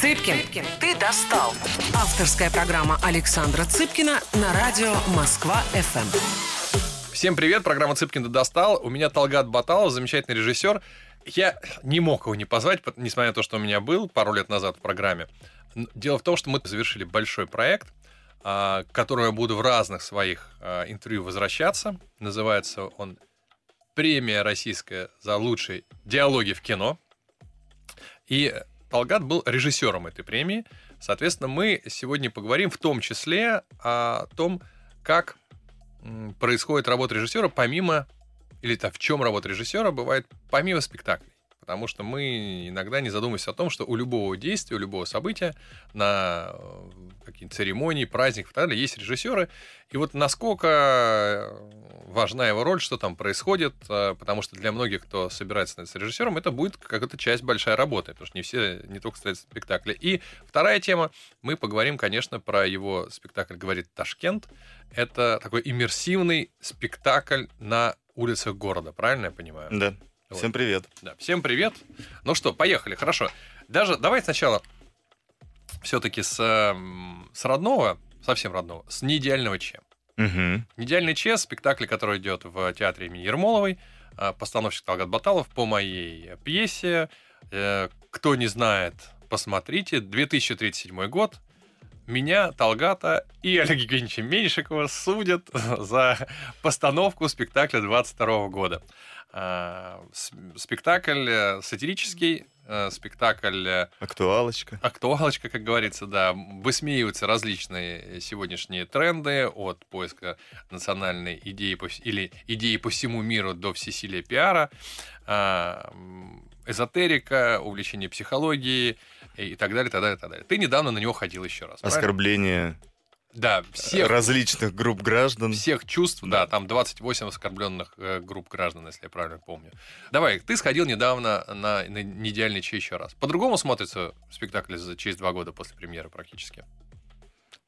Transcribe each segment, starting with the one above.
Цыпкин, ты достал. Авторская программа Александра Цыпкина на радио Москва-ФМ. Всем привет, программа Цыпкин ты достал. У меня Талгат Баталов, замечательный режиссер. Я не мог его не позвать, несмотря на то, что у меня был пару лет назад в программе. Дело в том, что мы завершили большой проект, а, к которому я буду в разных своих а, интервью возвращаться. Называется он «Премия российская за лучшие диалоги в кино». И Талгат был режиссером этой премии. Соответственно, мы сегодня поговорим в том числе о том, как происходит работа режиссера помимо, или то в чем работа режиссера бывает помимо спектаклей потому что мы иногда не задумываемся о том, что у любого действия, у любого события на э, какие-то церемонии, праздник и так далее есть режиссеры. И вот насколько важна его роль, что там происходит, э, потому что для многих, кто собирается становиться режиссером, это будет какая-то часть большая работы, потому что не все, не только ставят спектакли. И вторая тема, мы поговорим, конечно, про его спектакль «Говорит Ташкент». Это такой иммерсивный спектакль на улицах города, правильно я понимаю? Да. Всем привет. Да, всем привет. Ну что, поехали, хорошо. Даже давай сначала все-таки с, с родного, совсем родного, с неидеального Че. Угу. Неидеальный Че, спектакль, который идет в театре имени Ермоловой, а, постановщик Талгат Баталов по моей пьесе. Э, кто не знает, посмотрите. 2037 год. Меня, Талгата и Олега Евгеньевича Меньшикова судят за постановку спектакля 22 года. А, спектакль э, сатирический, э, спектакль... Э, актуалочка. Актуалочка, как говорится, да. Высмеиваются различные сегодняшние тренды от поиска национальной идеи по, или идеи по всему миру до всесилия пиара, а, эзотерика, увлечение психологией и так далее, так далее, так далее. Ты недавно на него ходил еще раз. Оскорбление да, всех, различных групп граждан. Всех чувств, да, да там 28 оскорбленных э, групп граждан, если я правильно помню. Давай, ты сходил недавно на, на неидеальный чей еще раз. По-другому смотрится спектакль за, через два года после премьеры практически.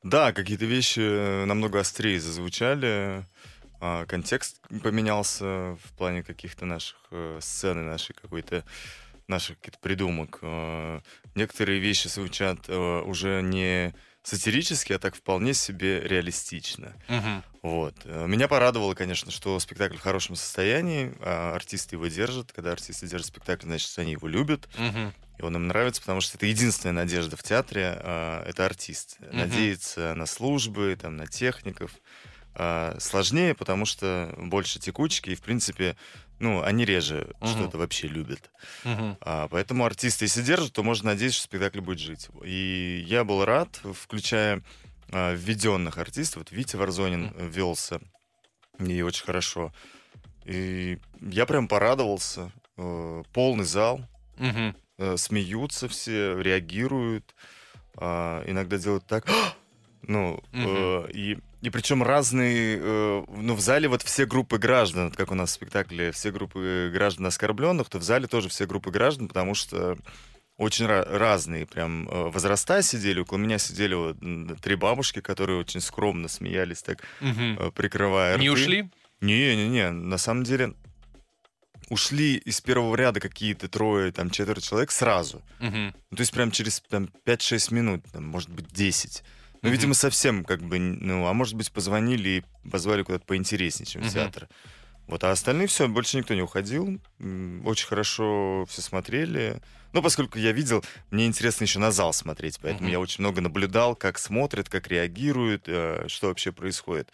Да, какие-то вещи э, намного острее зазвучали. А, контекст поменялся в плане каких-то наших э, сцен нашей какой-то наших каких-то придумок. Некоторые вещи звучат уже не сатирически, а так вполне себе реалистично. Угу. Вот. Э, меня порадовало, конечно, что спектакль в хорошем состоянии, а артисты его держат. Когда артисты держат спектакль, значит, они его любят. Угу. И он им нравится, потому что это единственная надежда в театре, а, это артист. Угу. Надеяться на службы, там, на техников. А, сложнее, потому что больше текучки, и, в принципе, ну, они реже угу. что-то вообще любят. Угу. А, поэтому артисты, если держат, то можно надеяться, что спектакль будет жить. И я был рад, включая а, введенных артистов. Вот Витя Варзонин угу. ввелся, и очень хорошо. И я прям порадовался. Э, полный зал, угу. э, смеются все, реагируют. Э, иногда делают так... Ну, угу. э, и и причем разные, э, ну, в зале вот все группы граждан, как у нас в спектакле, все группы граждан оскорбленных, то в зале тоже все группы граждан, потому что очень разные прям э, возраста сидели. Около меня сидели вот три бабушки, которые очень скромно смеялись, так угу. прикрывая Не ушли? Не-не-не, на самом деле ушли из первого ряда какие-то трое, там, четверо человек сразу. Угу. Ну, то есть прям через там, 5-6 минут, там, может быть, 10. Ну, mm-hmm. видимо, совсем как бы, ну, а может быть, позвонили и позвали куда-то поинтереснее, чем mm-hmm. в театр. Вот, а остальные все, больше никто не уходил. Очень хорошо все смотрели. Ну, поскольку я видел, мне интересно еще на зал смотреть, поэтому mm-hmm. я очень много наблюдал, как смотрят, как реагируют, э, что вообще происходит.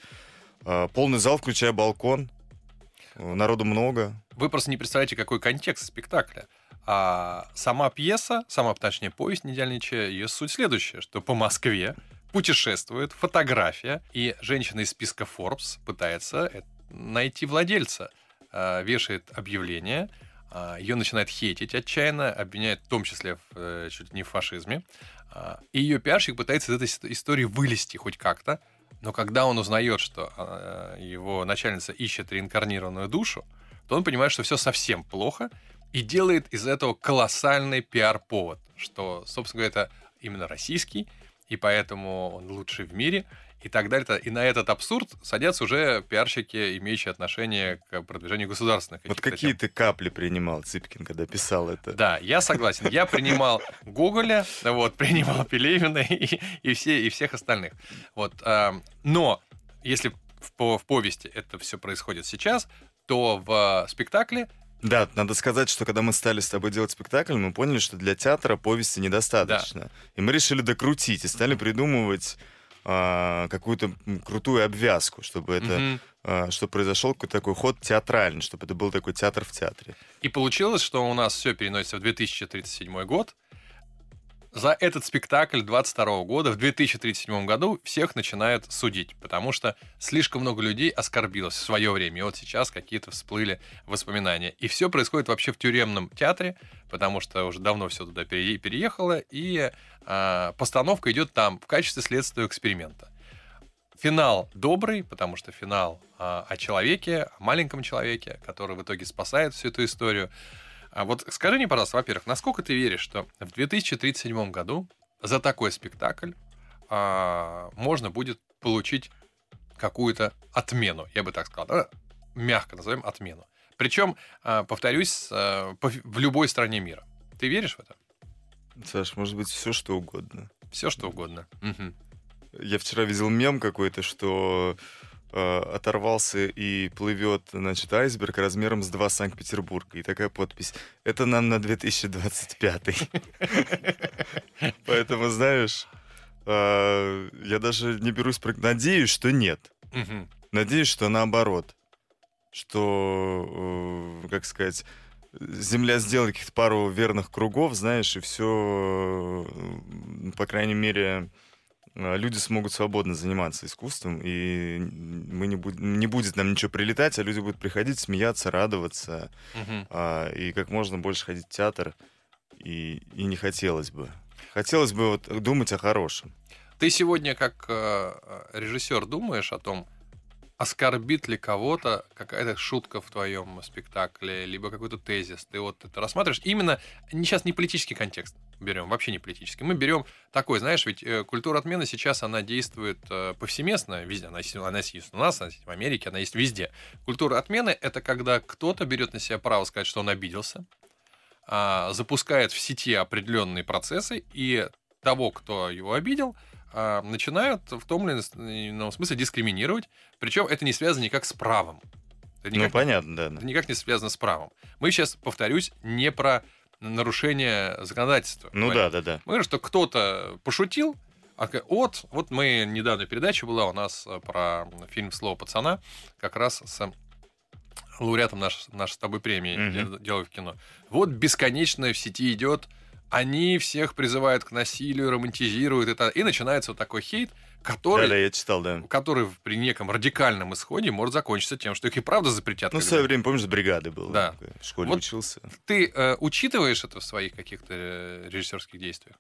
Э, полный зал, включая балкон. Народу много. Вы просто не представляете, какой контекст спектакля. А сама пьеса, сама, точнее, повесть «Неидеальный чай», ее суть следующая, что по Москве путешествует, фотография, и женщина из списка Forbes пытается найти владельца, а, вешает объявление, а, ее начинает хейтить отчаянно, обвиняет в том числе в, э, чуть не в фашизме, а, и ее пиарщик пытается из этой истории вылезти хоть как-то, но когда он узнает, что его начальница ищет реинкарнированную душу, то он понимает, что все совсем плохо, и делает из этого колоссальный пиар-повод, что, собственно говоря, это именно российский и поэтому он лучший в мире. И так далее. И на этот абсурд садятся уже пиарщики, имеющие отношение к продвижению государственных. Вот какие тем. ты капли принимал, Цыпкин, когда писал это? Да, я согласен. Я принимал Гоголя, вот, принимал Пелевина и, и, все, и всех остальных. Вот, э, но если в, в повести это все происходит сейчас, то в спектакле да, надо сказать, что когда мы стали с тобой делать спектакль, мы поняли, что для театра повести недостаточно. Да. И мы решили докрутить и стали придумывать а, какую-то крутую обвязку, чтобы это, угу. а, чтобы произошел какой-то такой ход театральный, чтобы это был такой театр в театре. И получилось, что у нас все переносится в 2037 год, за этот спектакль 22 года в 2037 году всех начинают судить, потому что слишком много людей оскорбилось в свое время. И вот сейчас какие-то всплыли воспоминания. И все происходит вообще в тюремном театре, потому что уже давно все туда переехало, и э, постановка идет там в качестве следственного эксперимента. Финал добрый, потому что финал э, о человеке, о маленьком человеке, который в итоге спасает всю эту историю. А вот скажи мне, пожалуйста, во-первых, насколько ты веришь, что в 2037 году за такой спектакль а, можно будет получить какую-то отмену, я бы так сказал, да? мягко назовем отмену. Причем, а, повторюсь, а, в любой стране мира. Ты веришь в это? Саш, может быть, все что угодно. Все что угодно. Угу. Я вчера видел мем какой-то, что Э, оторвался и плывет, значит, айсберг размером с два Санкт-Петербурга. И такая подпись. Это нам на 2025. Поэтому, знаешь, э, я даже не берусь... Надеюсь, что нет. Надеюсь, что наоборот. Что, э, как сказать, Земля сделает каких-то пару верных кругов, знаешь, и все, по крайней мере, люди смогут свободно заниматься искусством, и мы не, буд- не будет нам ничего прилетать, а люди будут приходить, смеяться, радоваться, угу. а, и как можно больше ходить в театр, и, и не хотелось бы. Хотелось бы вот думать о хорошем. Ты сегодня как э, режиссер думаешь о том, оскорбит ли кого-то какая-то шутка в твоем спектакле, либо какой-то тезис. Ты вот это рассматриваешь. Именно сейчас не политический контекст берем, вообще не политический. Мы берем такой, знаешь, ведь э, культура отмены сейчас, она действует э, повсеместно, везде. Она есть, она есть у нас, она есть в Америке, она есть везде. Культура отмены — это когда кто-то берет на себя право сказать, что он обиделся, а, запускает в сети определенные процессы, и того, кто его обидел, а, начинают в том или ином смысле дискриминировать. Причем это не связано никак с правом. Это никак, ну, понятно, да, да. Это никак не связано с правом. Мы сейчас, повторюсь, не про нарушение законодательства. Ну да, да, да. Мы говорим, что кто-то пошутил, а вот, вот мы недавно передача была у нас э, про фильм «Слово пацана», как раз с лауреатом нашей, нашей с тобой премии mm-hmm. «Дело в кино». Вот бесконечно в сети идет они всех призывают к насилию, романтизируют это, и начинается вот такой хейт, который, да, да, я читал, да. который при неком радикальном исходе может закончиться тем, что их и правда запретят. Ну, в свое время, помнишь, с бригады был. Да. В школе вот учился. Ты э, учитываешь это в своих каких-то э, режиссерских действиях?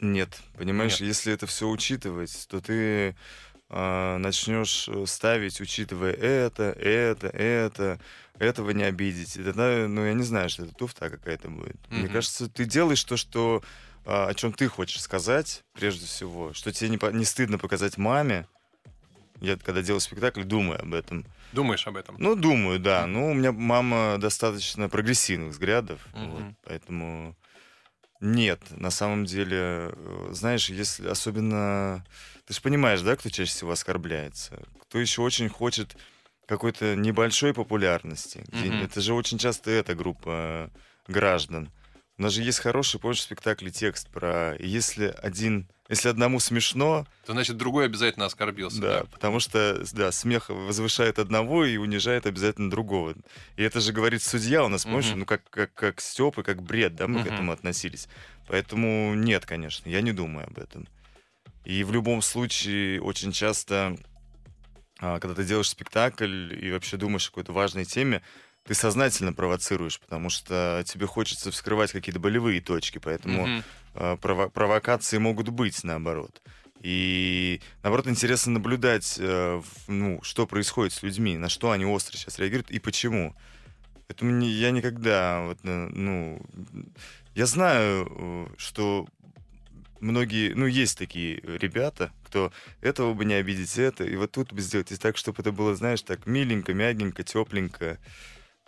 Нет, понимаешь, Нет. если это все учитывать, то ты э, начнешь ставить, учитывая это, это, это, этого не обидеть. Это, ну, я не знаю, что это туфта какая-то будет. Mm-hmm. Мне кажется, ты делаешь то, что о чем ты хочешь сказать, прежде всего, что тебе не, не стыдно показать маме. Я когда делаю спектакль, думаю об этом. Думаешь об этом? Ну, думаю, да. Ну, у меня мама достаточно прогрессивных взглядов, mm-hmm. вот, поэтому нет, на самом деле, э, знаешь, если особенно... Ты же понимаешь, да, кто чаще всего оскорбляется? Кто еще очень хочет какой-то небольшой популярности. Mm-hmm. Это же очень часто эта группа граждан. У нас же есть хороший, помнишь, в спектакле текст про если один, если одному смешно, то значит другой обязательно оскорбился. Да, да, потому что да, смех возвышает одного и унижает обязательно другого. И это же говорит судья у нас, помнишь, угу. ну как как как стёб и как бред, да, мы угу. к этому относились. Поэтому нет, конечно, я не думаю об этом. И в любом случае очень часто а, когда ты делаешь спектакль и вообще думаешь о какой-то важной теме, ты сознательно провоцируешь, потому что тебе хочется вскрывать какие-то болевые точки, поэтому mm-hmm. прово- провокации могут быть наоборот. И наоборот интересно наблюдать, э, ну, что происходит с людьми, на что они остро сейчас реагируют и почему. Поэтому не, я никогда, вот, ну, я знаю, что многие, ну, есть такие ребята, кто этого бы не обидеть, это, и вот тут бы сделать так, чтобы это было, знаешь, так миленько, мягенько, тепленько.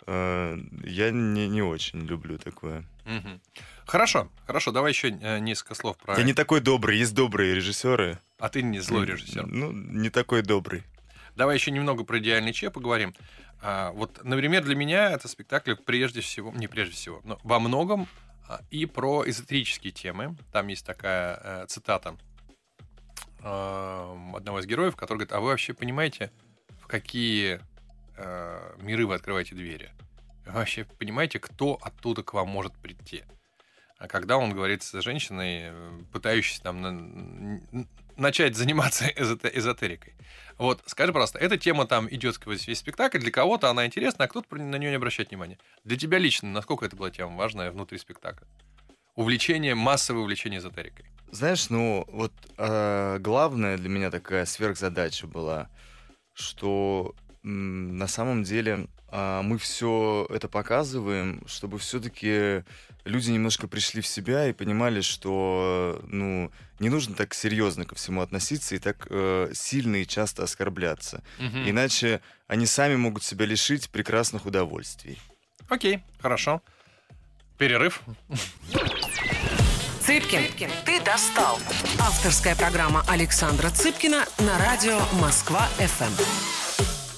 Э, я не, не очень люблю такое. Мгм. Хорошо, хорошо, давай еще э, несколько слов про... Я не такой добрый, есть добрые режиссеры. А ты не злой режиссер. Ну, не такой добрый. Давай еще немного про идеальный Че поговорим. А, вот, например, для меня это спектакль прежде всего, не прежде всего, но во многом а, и про эзотерические темы. Там есть такая э, цитата э, одного из героев, который говорит, а вы вообще понимаете, в какие э, миры вы открываете двери? Вообще понимаете, кто оттуда к вам может прийти? А когда он говорит с женщиной, э, пытающейся там на- начать заниматься эзоте- эзотерикой. Вот, скажи, пожалуйста, эта тема там идет сквозь весь спектакль, для кого-то она интересна, а кто-то на нее не обращает внимания. Для тебя лично, насколько это была тема важная внутри спектакля? Увлечение, массовое увлечение эзотерикой. Знаешь, ну вот а, главная для меня такая сверхзадача была, что на самом деле а, мы все это показываем, чтобы все-таки люди немножко пришли в себя и понимали, что ну не нужно так серьезно ко всему относиться и так э, сильно и часто оскорбляться, Мгм. иначе они сами могут себя лишить прекрасных удовольствий. Окей, хорошо. Перерыв. Цыпкин, ты достал. Авторская программа Александра Цыпкина на радио Москва-ФМ.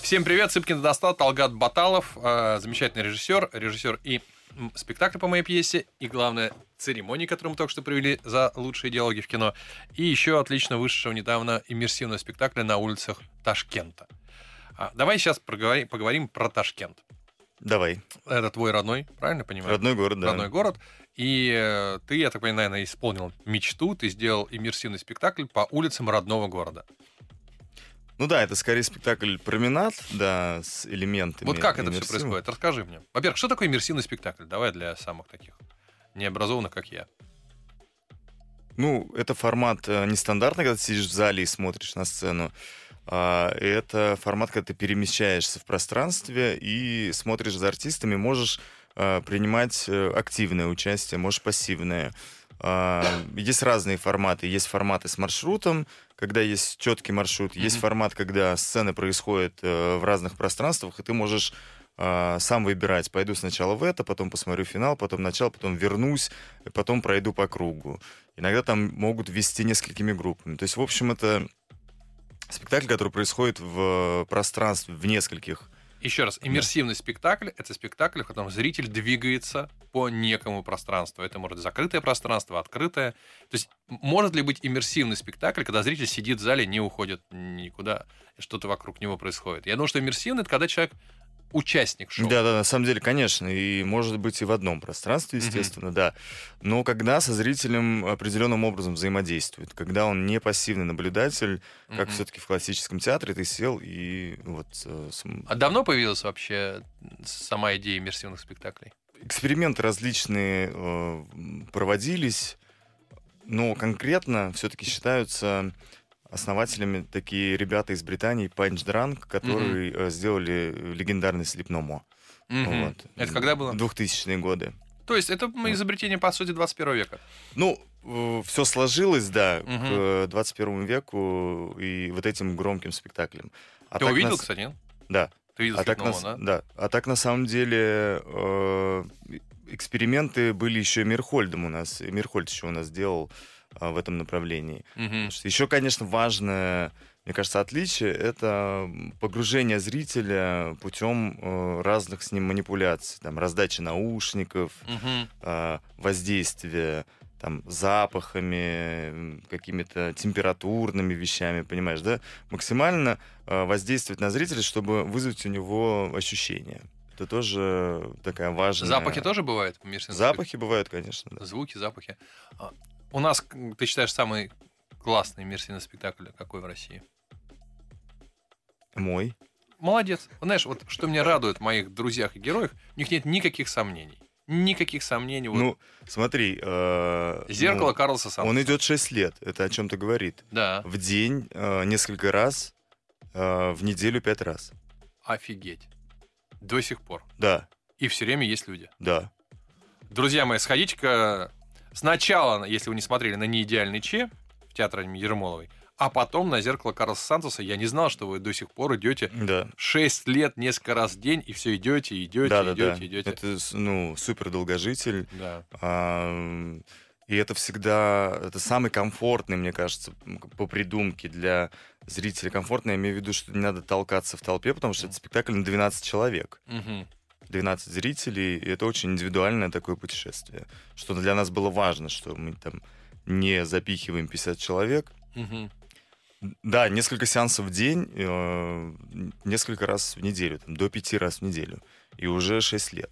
Всем привет, Цыпкин достал, Талгат Баталов, э, замечательный режиссер, режиссер и спектакля по моей пьесе, и, главное, церемонии, которую мы только что провели за лучшие диалоги в кино, и еще отлично вышедшего недавно иммерсивного спектакля на улицах Ташкента. А, давай сейчас проговори- поговорим про Ташкент. Давай, Это твой родной, правильно понимаю? родной город, да. родной город. И э, ты, я так понимаю, наверное, исполнил мечту, ты сделал иммерсивный спектакль по улицам родного города. Ну да, это скорее спектакль променад, да, с элементами. Вот как это все происходит? Расскажи мне. Во-первых, что такое иммерсивный спектакль? Давай для самых таких необразованных, как я. Ну, это формат э, нестандартный, когда ты сидишь в зале и смотришь на сцену. А, это формат, когда ты перемещаешься в пространстве и смотришь за артистами, можешь э, принимать э, активное участие, можешь пассивное. А, Есть разные форматы. Есть форматы с маршрутом, когда есть четкий маршрут. Есть Мгм. формат, когда сцены происходят э, в разных пространствах, и ты можешь а, сам выбирать. Пойду сначала в это, потом посмотрю финал, потом начало, потом вернусь, потом пройду по кругу. Иногда там могут вести несколькими группами. То есть, в общем, это спектакль, который происходит в пространстве, в нескольких. Еще раз, иммерсивный спектакль — это спектакль, в котором зритель двигается по некому пространству. Это может быть закрытое пространство, открытое. То есть может ли быть иммерсивный спектакль, когда зритель сидит в зале, не уходит никуда, что-то вокруг него происходит? Я думаю, что иммерсивный — это когда человек участник шоу. Да, да, на самом деле, конечно, и может быть и в одном пространстве, естественно, да. Но когда со зрителем определенным образом взаимодействует, когда он не пассивный наблюдатель, как Мгм. все-таки в классическом театре, ты сел и вот э, см- А давно появилась вообще сама идея иммерсивных спектаклей? эксперименты различные э, проводились, но конкретно все-таки считаются основателями такие ребята из Британии, Punch Drunk, которые э, сделали легендарный Слепномо. Мгм. Вот. Это когда было? 2000-е годы. То есть это изобретение, по сути, 21 века. Ну, все сложилось, да, Мгм. к э, 21 веку и вот этим громким спектаклем. А Ты увидел, нас- кстати, нет? Да. Ты видел А так, на, да? да. а так на самом деле э, эксперименты были еще и Мирхольдом у нас. И Мирхольд еще у нас делал в этом направлении. Мгм. Еще, конечно, важное, мне кажется, отличие это погружение зрителя путем э, разных с ним манипуляций, там раздачи наушников, Мгм. а, воздействие там запахами, какими-то температурными вещами, понимаешь, да? Максимально а, воздействовать на зрителя, чтобы вызвать у него ощущение. Это тоже такая важная... Запахи тоже бывают? Запахи бывают, конечно, да. Звуки, запахи. У нас, ты считаешь, самый классный иммерсивный спектакль какой в России? Мой. Молодец. Знаешь, вот что меня радует в моих друзьях и героях, у них нет никаких сомнений. Никаких сомнений. Вот Ну, смотри... э, Зеркало ну, Карлса Санса. Он идет 6 лет, это о чем-то говорит. Да, В день э, несколько раз, э, в неделю пять раз. офигеть. До сих пор. Да, И все время есть люди. да. Друзья мои, сходите-ка Сначала, если вы не смотрели на «Неидеальный Че» в театре Ермоловой, а потом на «Зеркало Карлса Сантоса». Я не знал, что вы до сих пор идете Да. 6 лет, несколько раз в день, и все идете, идете, Да, да, да. идете, идете. Это, ну, супер долгожитель. Да. Ам, И это всегда, это самый комфортный, мне кажется, по придумке для зрителя. Комфортно, я имею в виду, что не надо толкаться в толпе, потому что это спектакль на 12 человек. Мгм. 12 зрителей, и это очень индивидуальное такое путешествие. Что для нас было важно, что мы там не запихиваем 50 человек. Мгм. Да, несколько сеансов в день, э, несколько раз в неделю, там, до пяти раз в неделю. И уже 6 лет.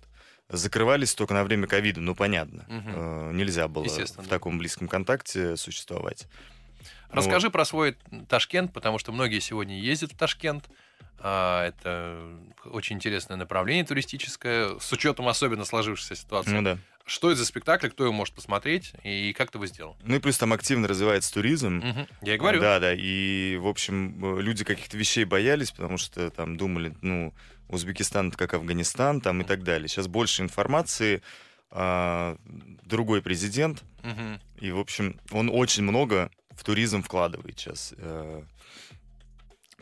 Закрывались только на время ковида, ну понятно. Э, Нельзя было в таком близком контакте существовать. Расскажи про свой Ташкент, потому что многие сегодня ездят в Ташкент. А, Это очень интересное направление туристическое, с учетом особенно сложившейся ситуации. Ну да. Что это за спектакль, кто его может посмотреть и как ты его сделал? Ну и плюс там активно развивается туризм. Мгм. Я и говорю. Да, да. И, в общем, люди каких-то вещей боялись, потому что там думали, ну, Узбекистан это как Афганистан, там и так далее. Сейчас больше информации. а, другой президент, Мгм. И, в общем, он очень много в туризм вкладывает сейчас. э,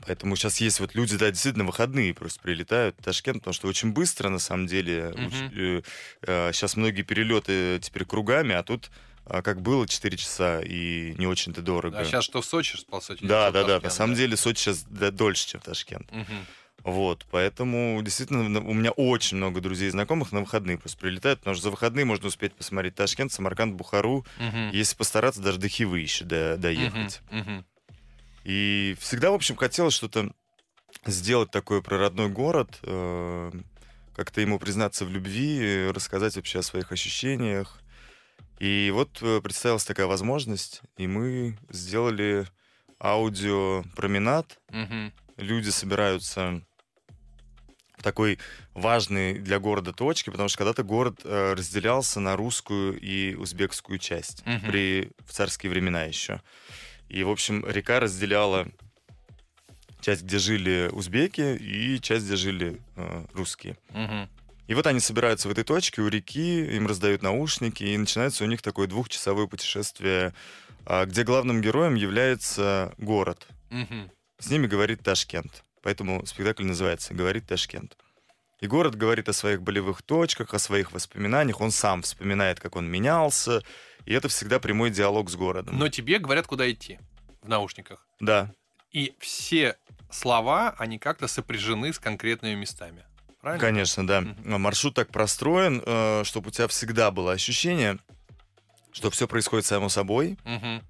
Поэтому сейчас есть вот люди, да, действительно, выходные просто прилетают в Ташкент, потому что очень быстро, на самом деле. Мгм. Сейчас многие перелеты теперь кругами, а тут а, как было 4 часа и не очень-то дорого. А сейчас что в Сочи, Сочи? да, что в да, да. На Ташкент, самом деле Сочи сейчас да, дольше, чем Ташкент. Мгм. Вот, поэтому действительно на- у меня очень много друзей и знакомых на выходные просто прилетают, потому что за выходные можно успеть посмотреть Ташкент, Самарканд, Бухару, Мгм. если постараться, даже до Хивы еще до- доехать. Мгм. Мгм. И всегда, в общем, хотелось что-то сделать такое про родной город, э, как-то ему признаться в любви, рассказать вообще о своих ощущениях. И вот э, представилась такая возможность, и мы сделали аудиопроменад. Мгм. Люди собираются в такой важной для города точке, потому что когда-то город э, разделялся на русскую и узбекскую часть Мгм. при в царские времена еще. И, в общем, река разделяла часть, где жили узбеки, и часть, где жили э, русские. Мгм. И вот они собираются в этой точке у реки, им раздают наушники, и начинается у них такое двухчасовое путешествие, а, где главным героем является город. Мгм. С ними говорит Ташкент. Поэтому спектакль называется «Говорит Ташкент». И город говорит о своих болевых точках, о своих воспоминаниях. Он сам вспоминает, как он менялся. И это всегда прямой диалог с городом. Но тебе говорят, куда идти в наушниках. Да, И все слова, они как-то сопряжены с конкретными местами. Правильно? конечно, да. Мгм. Маршрут так простроен, чтобы у тебя всегда было ощущение, что все происходит само собой. Мгм.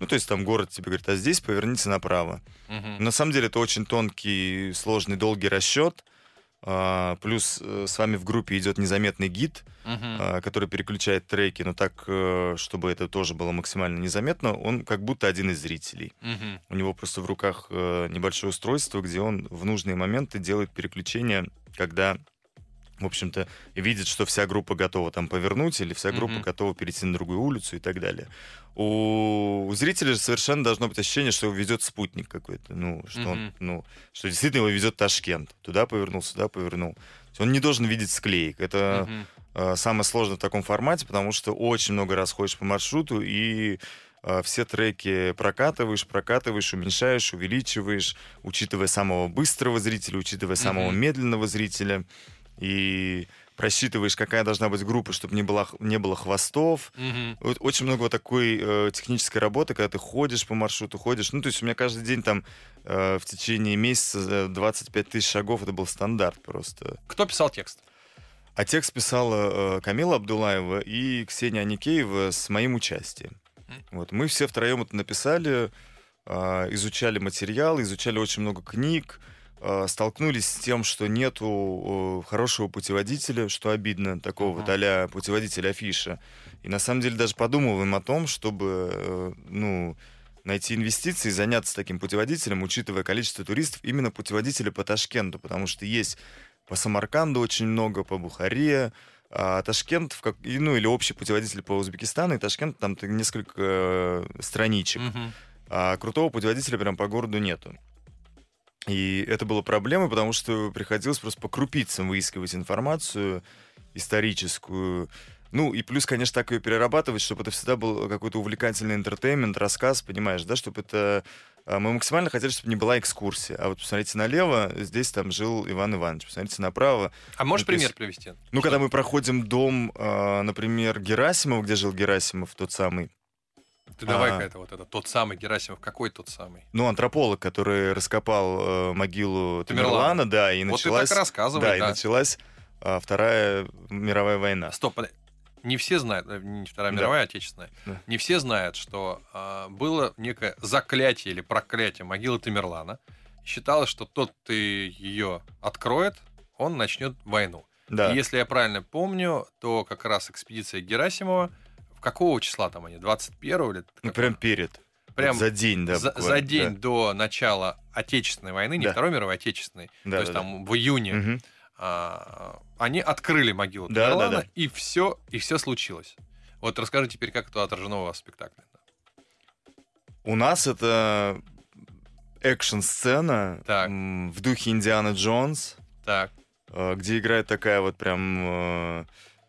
Ну, то есть там город тебе говорит, а здесь поверните направо. Мгм. На самом деле это очень тонкий, сложный, долгий расчет. А, Плюс э, с вами в группе идет незаметный гид, а, который переключает треки, но так, э, чтобы это тоже было максимально незаметно, он как будто один из зрителей. Мгм. У него просто в руках э, небольшое устройство, где он в нужные моменты делает переключение, когда, в общем-то, видит, что вся группа готова там повернуть, или вся группа Мгм. готова перейти на другую улицу и так далее. У зрителя же совершенно должно быть ощущение, что его везет спутник какой-то, ну, что он, Мгм. ну, что действительно его везет Ташкент. Туда повернул, сюда повернул. Он не должен видеть склеек. Это Мгм. э, самое сложное в таком формате, потому что очень много раз ходишь по маршруту и э, все треки прокатываешь, прокатываешь, уменьшаешь, увеличиваешь, учитывая самого быстрого зрителя, учитывая самого Мгм. медленного зрителя, и просчитываешь, какая должна быть группа, чтобы не было, не было хвостов. Мгм. Вот очень много вот такой э, технической работы, когда ты ходишь по маршруту, ходишь. Ну, то есть у меня каждый день там э, в течение месяца э, 25 тысяч шагов, это был стандарт просто. Кто писал текст? А текст писала э, Камила Абдулаева и Ксения Аникеева с моим участием. Мгм. Вот, мы все втроем это написали, э, изучали материал, изучали очень много книг, э, столкнулись с тем, что нету э, хорошего путеводителя, что обидно, такого Мгм. а путеводителя афиша. И на самом деле даже подумываем о том, чтобы э, ну, найти инвестиции и заняться таким путеводителем, учитывая количество туристов, именно путеводителя по Ташкенту, потому что есть по Самарканду очень много, по Бухаре, а Ташкент, в как, ну или общий путеводитель по Узбекистану, и Ташкент, там несколько э, страничек. Мгм. А крутого путеводителя прям по городу нету. И это было проблемой, потому что приходилось просто по крупицам выискивать информацию историческую. Ну, и плюс, конечно, так ее перерабатывать, чтобы это всегда был какой-то увлекательный entertainment, рассказ, понимаешь, да, чтобы это... а, Мы максимально хотели, чтобы не была экскурсия. А вот посмотрите налево, здесь там жил Иван Иванович. Посмотрите направо. А можешь Ну, то есть- пример привести? Ну, когда мы проходим дом, а, например, Герасимова, где жил Герасимов, тот самый, Ты давай-ка А. это вот это тот самый Герасимов, какой тот самый? ну, антрополог, который раскопал э, могилу Тамерлана. Тамерлана, да, и Вот ты началась... так рассказывай, да, да. и началась а, Вторая мировая война. Стоп, подожди. не все знают, э, не Вторая Да. мировая, а Отечественная, Да. не все знают, что а, было некое заклятие или проклятие могилы Тамерлана. Считалось, что тот, кто ее откроет, он начнет войну. Да. И если я правильно помню, то как раз экспедиция Герасимова, какого числа там они? 21 или... Ну, прям перед. Прям Вот за день, да. за, за день до начала Отечественной войны, не Да. Второй мировой, а Отечественной, Да, то есть да, там в июне, да. Мгм. а, они открыли могилу Да, да, Тамерлана, да. и все, и все случилось. Вот расскажи теперь, как это отражено у вас в спектакле. У нас это экшн-сцена в духе Индиана Джонс, Так, э, где играет такая вот прям, э,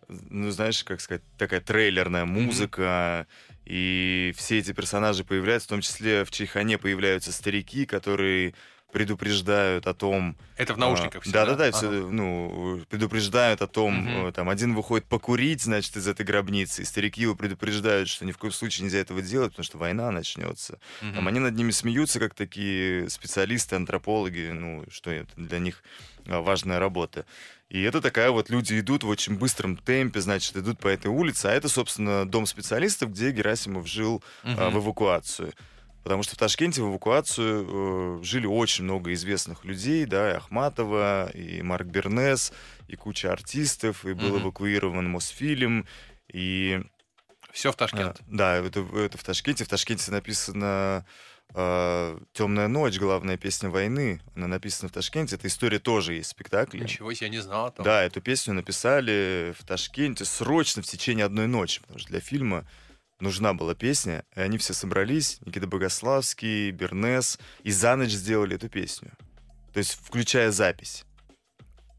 ну, знаешь, как сказать, такая трейлерная музыка, и все эти персонажи появляются, в том числе в Чайхане появляются старики, которые предупреждают о том... это в наушниках все, Да, да, да, Ага. ну, предупреждают о том, э, там, один выходит покурить, значит, из этой гробницы, и старики его предупреждают, что ни в коем случае нельзя этого делать, потому что война начнется. Мгм. Там они над ними смеются, как такие специалисты, антропологи, ну, что это для них а, важная работа. И это такая вот, люди идут в очень быстром темпе, значит, идут по этой улице, а это, собственно, дом специалистов, где Герасимов жил а, Мгм. в эвакуацию. Потому что в Ташкенте в эвакуацию э, жили очень много известных людей, да, и Ахматова, и Марк Бернес, и куча артистов, и был Мгм. эвакуирован Мосфильм, и Все в Ташкент. а, да, это, это в Ташкенте. В Ташкенте написана «Темная ночь», главная песня войны. Она написана в Ташкенте. Эта история тоже есть в спектакле. Ничего себе, я не знал о том. Да, эту песню написали в Ташкенте срочно в течение одной ночи, потому что для фильма нужна была песня, и они все собрались, Никита Богославский, Бернес, и за ночь сделали эту песню. То есть включая запись.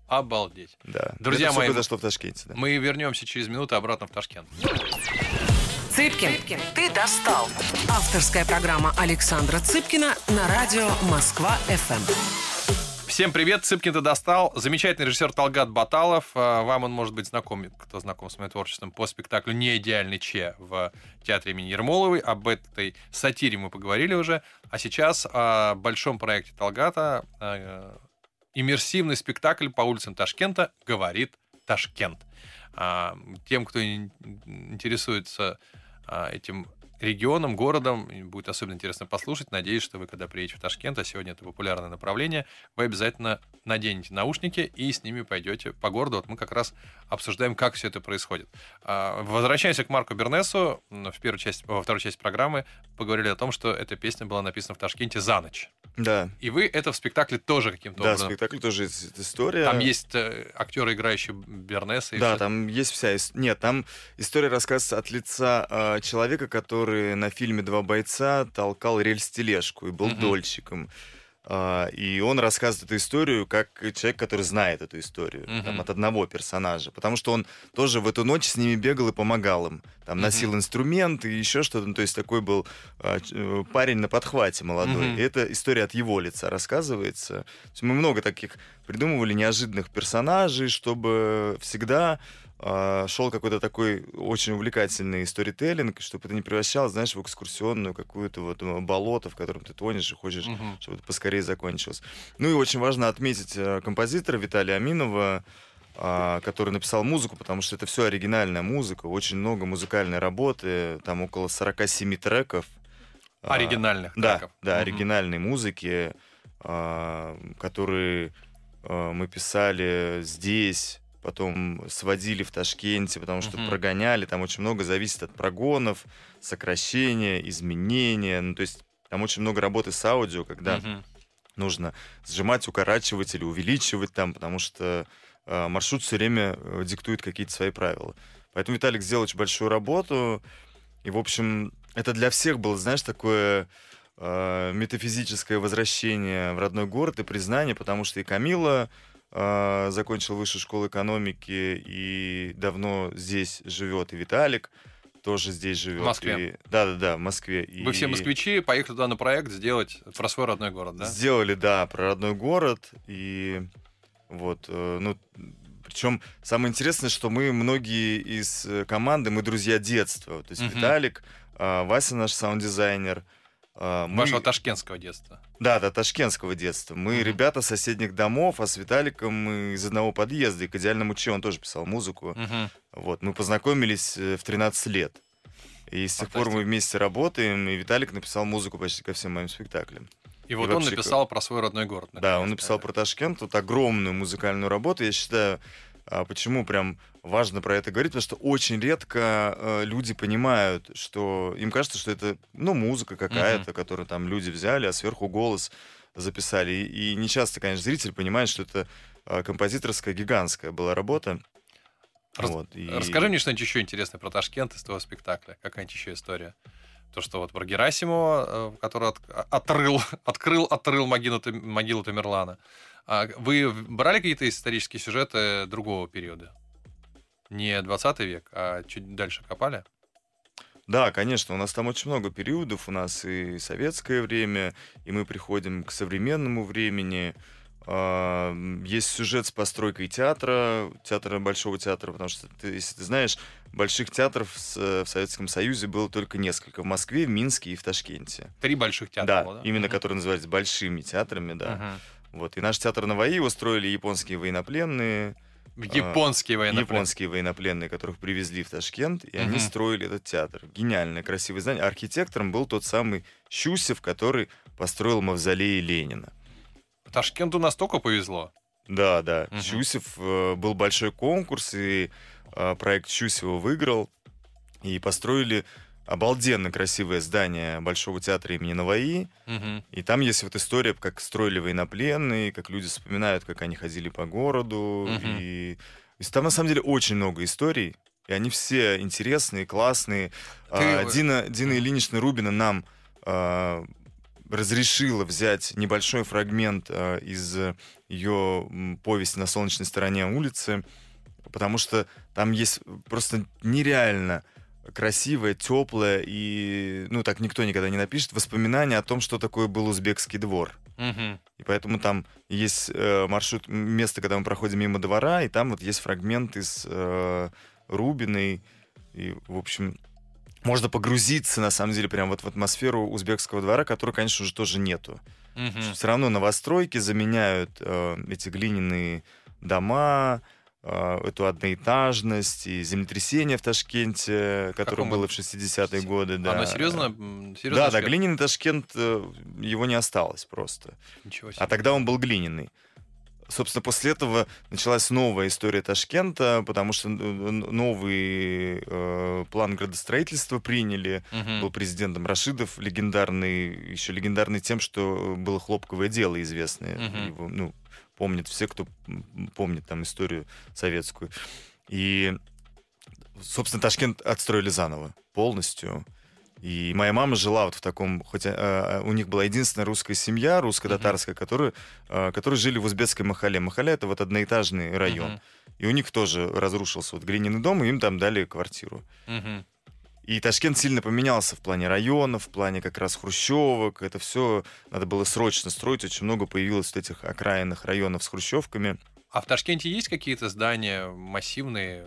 Обалдеть. Да. Друзья Это мои, произошло в Ташкенте. Да. Мы вернемся через минуту обратно в Ташкент. Цыпкин, ты достал. Авторская программа Александра Цыпкина на радио Москва-ФМ. Всем привет, Цыпкин ты достал. Замечательный режиссер Талгат Баталов. А, Вам он может быть знаком, кто знаком с моим творчеством, по спектаклю «Не идеальный Че» в театре имени Ермоловой. Об этой сатире мы поговорили уже. А сейчас о большом проекте Талгата. э, Иммерсивный спектакль по улицам Ташкента «Говорит Ташкент». А, Тем, кто ин- интересуется этим регионом, городом. Будет особенно интересно послушать. Надеюсь, что вы, когда приедете в Ташкент, а сегодня это популярное направление, вы обязательно наденете наушники и с ними пойдете по городу. Вот мы как раз обсуждаем, как все это происходит. А, Возвращаемся к Марку Бернесу. В первой части, во второй части программы поговорили о том, что эта песня была написана в Ташкенте за ночь. Да, И вы это в спектакле тоже каким-то да, образом... спектакле тоже есть эта история. Там есть э, актеры, играющие Бернеса. и Да, всё. там есть вся. Нет, там история рассказывается от лица э, человека, который на фильме «Два бойца» толкал рельс-тележку и был Мгм. дольщиком. А, и он рассказывает эту историю как человек, который знает эту историю. Мгм. Там, от одного персонажа. Потому что он тоже в эту ночь с ними бегал и помогал им. Там Мгм. носил инструмент и еще что-то. Ну, то есть такой был а, э, парень на подхвате молодой. Мгм. И эта история от его лица рассказывается. Мы много таких придумывали неожиданных персонажей, чтобы всегда шел какой-то такой очень увлекательный сторителлинг, чтобы это не превращалось, знаешь, в экскурсионную какую-то вот э, болото, в котором ты тонешь и хочешь, Мгм. чтобы это поскорее закончилось. Ну и очень важно отметить э, композитора Виталия Аминова, а, который написал музыку, потому что это все оригинальная музыка, очень много музыкальной работы, там около 47 треков. А, Оригинальных да, треков. да, Мгм. оригинальной музыки, а, которые а, мы писали здесь, потом сводили в Ташкенте, потому что Мгм. прогоняли. Там очень много зависит от прогонов, сокращения, изменения. Ну, то есть там очень много работы с аудио, когда Мгм. нужно сжимать, укорачивать или увеличивать там, потому что э, маршрут все время э, диктует какие-то свои правила. Поэтому Виталик сделал очень большую работу. И, в общем, это для всех было, знаешь, такое э, метафизическое возвращение в родной город и признание, потому что и Камила закончил высшую школу экономики и давно здесь живет. И Виталик тоже здесь живет. В Москве. Да-да-да, в Москве. Вы все москвичи, поехали туда на проект сделать про свой родной город, да? Сделали, да, про родной город. И вот, э, ну, причем самое интересное, что мы многие из э, команды, мы друзья детства. То есть Мгм. Виталик, а, Вася наш саунд-дизайнер. А, мы- Вашего ташкентского детства. Да, да, ташкентского детства. Мы Мгм. ребята соседних домов, а с Виталиком мы из одного подъезда. И к идеальному Че он тоже писал музыку. Мгм. Вот, мы познакомились э, в 13 лет. И с тех пор мы вместе работаем, и Виталик написал музыку почти ко всем моим спектаклям. И вот И он вообще написал про свой родной город. Да, он написал про Ташкент, вот огромную музыкальную работу. Я считаю, почему прям важно про это говорить, потому что очень редко э, люди понимают, что им кажется, что это, ну, музыка какая-то, которую там люди взяли, а сверху голос записали. И, и не часто, конечно, зритель понимает, что это а, композиторская гигантская была работа. Рас- Вот, и- Расскажи мне что-нибудь еще интересное про Ташкент из твоего спектакля. Какая-нибудь еще история? То, что вот про Герасимова, э, который от- отрыл, открыл, отрыл могилу, могилу Тамерлана. А Вы брали какие-то исторические сюжеты другого периода? Не 20 век, а чуть дальше копали? Да, конечно, у нас там очень много периодов. У нас и советское время, и мы приходим к современному времени. А, Есть сюжет с постройкой театра, театра Большого театра, потому что, ты, если ты знаешь, больших театров в Советском Союзе было только несколько. В Москве, в Минске и в Ташкенте. Три больших театра да, было, да? именно Мгм. которые назывались большими театрами, да. Мгм. Вот. И наш театр Наваи его строили японские военнопленные, Японские военнопленные. японские военнопленные, которых привезли в Ташкент, и они Мгм. строили этот театр. Гениальное, красивое здание. Архитектором был тот самый Щусев, который построил мавзолей Ленина. Ташкенту настолько повезло. Да, да. Мгм. Щусев э, был большой конкурс, и э, проект Щусева выиграл. И построили обалденно красивое здание Большого театра имени Наваи. Мгм. И там есть вот история, как строили военнопленные, как люди вспоминают, как они ходили по городу. Мгм. И... Есть там на самом деле очень много историй. И они все интересные, классные. А, Ты- Дина, Дина Ильинична Рубина нам а, разрешила взять небольшой фрагмент а, из ее повести «На солнечной стороне улицы», потому что там есть просто нереально красивое, теплое и, ну, так никто никогда не напишет, воспоминания о том, что такое был узбекский двор. Мгм. И поэтому там есть э, маршрут, место, когда мы проходим мимо двора, и там вот есть фрагмент из э, Рубиной. И, в общем, можно погрузиться, на самом деле, прям вот в атмосферу узбекского двора, которой, конечно, уже тоже нету. Мгм. Все равно новостройки заменяют э, эти глиняные дома, эту одноэтажность и землетрясение в Ташкенте, которое Каком было в 60-е годы. Да. Оно серьезно? серьезно Да, да, глиняный Ташкент, э, его не осталось просто. Ничего себе. А тогда он был глиняный. Собственно, после этого началась новая история Ташкента, потому что э, новый э, план градостроительства приняли. Мгм. Был президентом Рашидов, легендарный, еще легендарный тем, что было хлопковое дело известное. Мгм. Его, ну, помнят все, кто помнит там историю советскую. И, собственно, Ташкент отстроили заново полностью. И моя мама жила вот в таком, хотя э, у них была единственная русская семья, русско-татарская, которая, э, которые жили в узбекской Махале. Махале — это вот одноэтажный район. Мгм. И у них тоже разрушился вот глиняный дом, и им там дали квартиру. Мгм. И Ташкент сильно поменялся в плане районов, в плане как раз хрущевок. Это все надо было срочно строить. Очень много появилось вот этих окраинных районов с хрущевками. А в Ташкенте есть какие-то здания массивные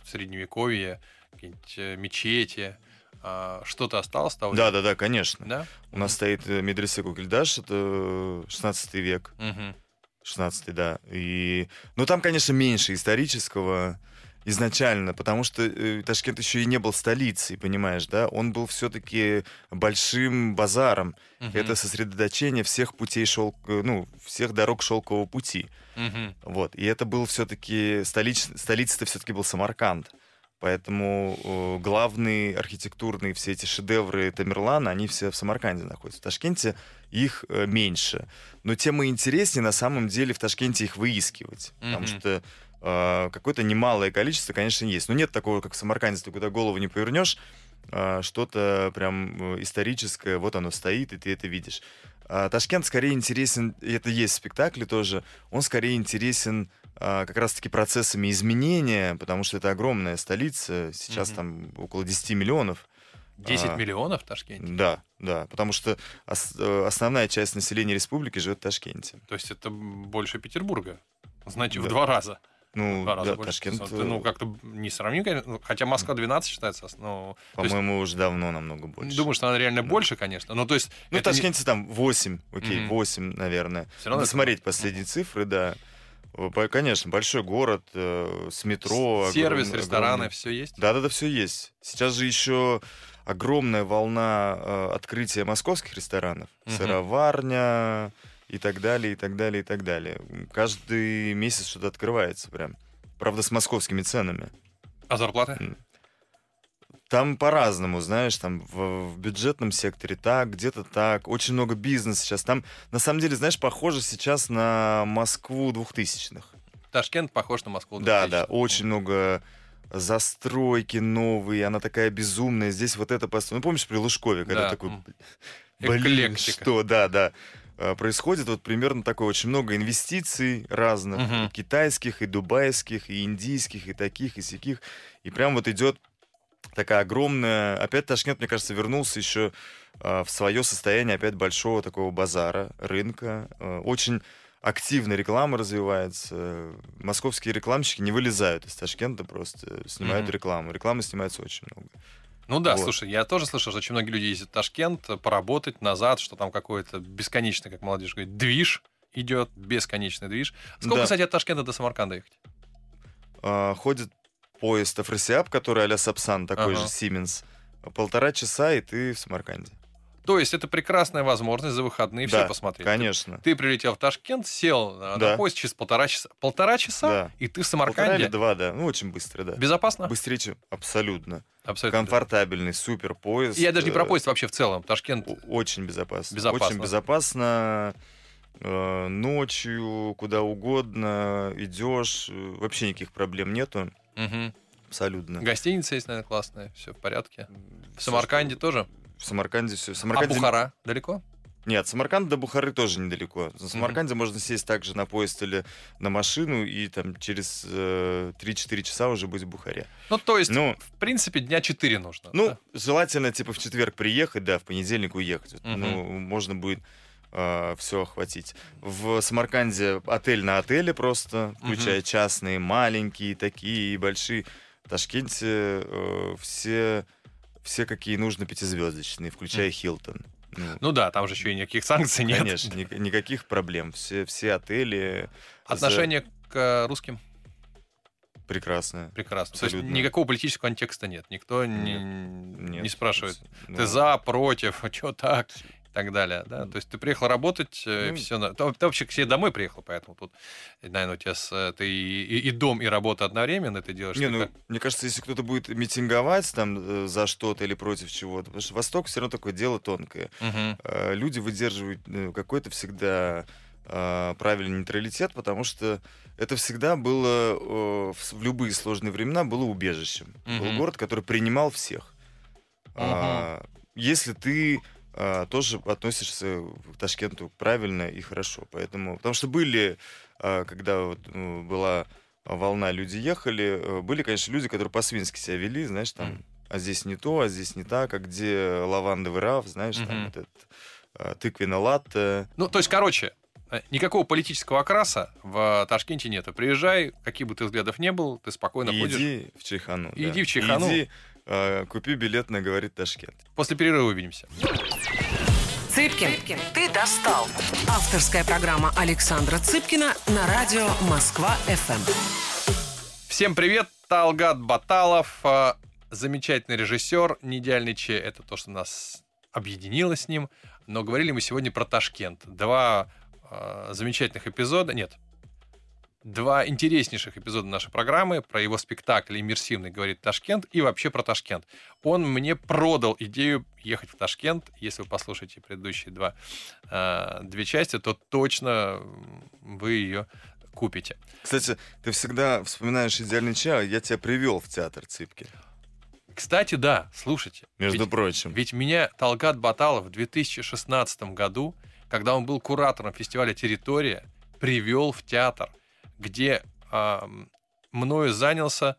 в средневековье, какие-нибудь э, мечети? А, Что-то осталось того? Да, да, да, конечно. Да? У нас стоит э, медресе Кукельдаш, это 16 век. Мгм. 16 да. И... Но там, конечно, меньше исторического изначально, потому что э, Ташкент еще и не был столицей, понимаешь, да? Он был все-таки большим базаром. Мгм. Это сосредоточение всех путей шелк, э, ну, всех дорог шелкового пути. Мгм. Вот. И это был все-таки столиц... столицей-то все-таки был Самарканд. Поэтому э, главные архитектурные все эти шедевры Тамерлана, они все в Самарканде находятся. В Ташкенте их э, меньше. Но тем и интереснее на самом деле в Ташкенте их выискивать. Потому Мгм. что какое-то немалое количество, конечно, есть. Но нет такого, как в Самарканде, ты куда голову не повернешь, а, что-то прям э, историческое, вот оно стоит, и ты это видишь. А Ташкент скорее интересен, и это есть в спектакле тоже, он скорее интересен а, как раз-таки процессами изменения, потому что это огромная столица, сейчас Мгм. там около 10 миллионов. 10 А, миллионов в Ташкенте. Да, да, потому что ос- э, основная часть населения республики живет в Ташкенте. То есть это больше Петербурга. Значит, в Да. два раза. Ну, два раза да, больше. Ташкент, ну, э, как-то не сравним, конечно. Ну, Хотя Москва 12 считается. Ну, то есть, по-моему, уже давно намного больше. думаю, что она реально Да. больше, конечно. Ну, то есть... Ну, в это не- Ташкенте там 8, окей, Мгм. 8, наверное. Всё равно Надо это- смотреть последние цифры, да. Конечно, большой город э, с метро. Сервис, огромный- рестораны, огромный. все есть. Да, да, да, все есть. Сейчас же еще огромная волна э, открытия московских ресторанов. Мгм. Сыроварня и так далее, и так далее, и так далее. Каждый месяц что-то открывается прям. Правда, с московскими ценами. А зарплаты? Там по-разному, знаешь, там в, в бюджетном секторе так, где-то так. Очень много бизнеса сейчас. Там, на самом деле, знаешь, похоже сейчас на Москву двухтысячных. Ташкент похож на Москву. Да, да, 2000. очень много застройки новые, она такая безумная. Здесь вот это построено. Ну, помнишь при Лужкове, когда Да, такой, блин, Эклектика. что, да, да. А, Происходит вот примерно такое очень много инвестиций разных, Мгм. и китайских, и дубайских, и индийских, и таких, и сяких. И прям вот идет такая огромная... Опять Ташкент, мне кажется, вернулся еще а, в свое состояние опять большого такого базара, рынка. А, Очень активно реклама развивается. Московские рекламщики не вылезают из Ташкента, просто снимают Мгм. рекламу. Рекламы снимается очень много. Ну да, Вот. слушай, я тоже слышал, что очень многие люди ездят в Ташкент поработать назад, что там какой-то бесконечный, как молодежь говорит, движ идет, бесконечный движ. Сколько, Да. кстати, от Ташкента до Самарканда ехать? А, Ходит поезд Афросиаб, который а-ля Сапсан, такой Ага. же Сименс. Полтора часа, и ты в Самарканде. То есть это прекрасная возможность за выходные все Да, посмотреть. Конечно. Ты прилетел в Ташкент, сел на, на Да. поезд через полтора часа. Полтора часа, Да. и ты в Полтора Самарканде. или два, да. Ну, очень быстро, да. Безопасно? Быстрее, чем... Абсолютно. Абсолютно. Комфортабельный, супер поезд. Я даже не э, про поезд вообще в целом. Ташкент. Очень безопасно. Безопасно. Очень безопасно. Э, Ночью, куда угодно идешь. э, Вообще никаких проблем нету. Мгм. Абсолютно. Гостиница есть, наверное, классная. Все в порядке. В Самарканде что- тоже. В Самарканде все. А Самарканде... Бухара далеко? Нет, Самарканд до Бухары тоже недалеко. В Самарканде можно сесть также на поезд или на машину, и там через э, 3-4 часа уже быть в Бухаре. Ну, то есть, Ну, в принципе, дня 4 нужно. ну да? желательно, типа, в четверг приехать, да, в понедельник уехать. Мгм. Ну, можно будет все охватить. В Самарканде отель на отеле просто, включая частные, маленькие, такие и большие. В Ташкенте э, все, все какие нужно пятизвездочные, включая Хилтон. Ну, Ну да, там же еще и никаких санкций нет. Конечно, ни- никаких проблем. Все, все отели за- Отношение к э, русским прекрасное. прекрасно. То есть Абсолютно. никакого политического контекста нет. Никто не, Нет. не спрашивает, Ну, ты за, против, что так так далее. Да? То есть ты приехал работать, Ну, все. Ты, ты вообще к себе домой приехал, поэтому тут, наверное, у тебя с, э, ты и, и- и дом, и работа одновременно ты делаешь. Не, ну, как- мне кажется, если кто-то будет митинговать там э, за что-то или против чего-то, потому что Восток все равно такое дело тонкое. Э, Люди выдерживают какой-то всегда э, правильный нейтралитет, потому что это всегда было в любые сложные времена было убежищем. Был Мгм. город, который принимал всех. А, Если ты а, тоже относишься к Ташкенту правильно и хорошо, поэтому, потому что были, а, когда вот, ну, была волна, люди ехали, э, были, конечно, люди, которые по-свински себя вели, знаешь, там, Мгм. а здесь не то, а здесь не так, а где лавандовый раф, знаешь, Мгм. там вот этот тыквенный латте. Ну, то есть, короче, э, никакого политического окраса в Ташкенте нет. Приезжай, каких бы ты взглядов не был, ты спокойно И ходишь. иди в Чайхану. И да. иди в Чайхану. Иди, купи билет на «Говорит Ташкент». После перерыва увидимся. Цыпкин, ты достал. Авторская программа Александра Цыпкина на радио Москва-ФМ. Всем привет, Талгат Баталов, э, замечательный режиссер. Неидеальный Че — это то, что нас объединило с ним. Но говорили мы сегодня про Ташкент. Два э, замечательных эпизода, нет, два интереснейших эпизода нашей программы про его спектакль «Иммерсивный говорит Ташкент» и вообще про Ташкент. Он мне продал идею ехать в Ташкент. Если вы послушаете предыдущие два, э, две части, то точно вы ее купите. Кстати, ты всегда вспоминаешь «Идеальный чай», а я тебя привел в театр Цыпки. Кстати, да, слушайте. Между ведь, прочим. Ведь меня Талгат Баталов в 2016 году, когда он был куратором фестиваля «Территория», привел в театр, где а, мною занялся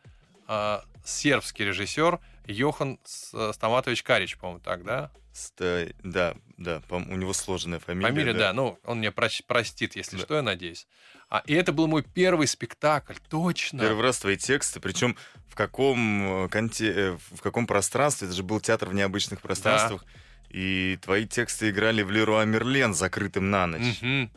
а, сербский режиссер Йохан Стаматович Карич, по-моему, так, да? Ста- Да, да, по- у него сложная фамилия. Фамилия, да. Ну, он мне проч- простит, если что, я надеюсь. А, и это был мой первый спектакль, точно. Первый раз твои тексты, причем в каком э, конте... э, в каком пространстве, это же был театр в необычных пространствах, и твои тексты играли в Леруа Мерлен закрытым на ночь. Мгм.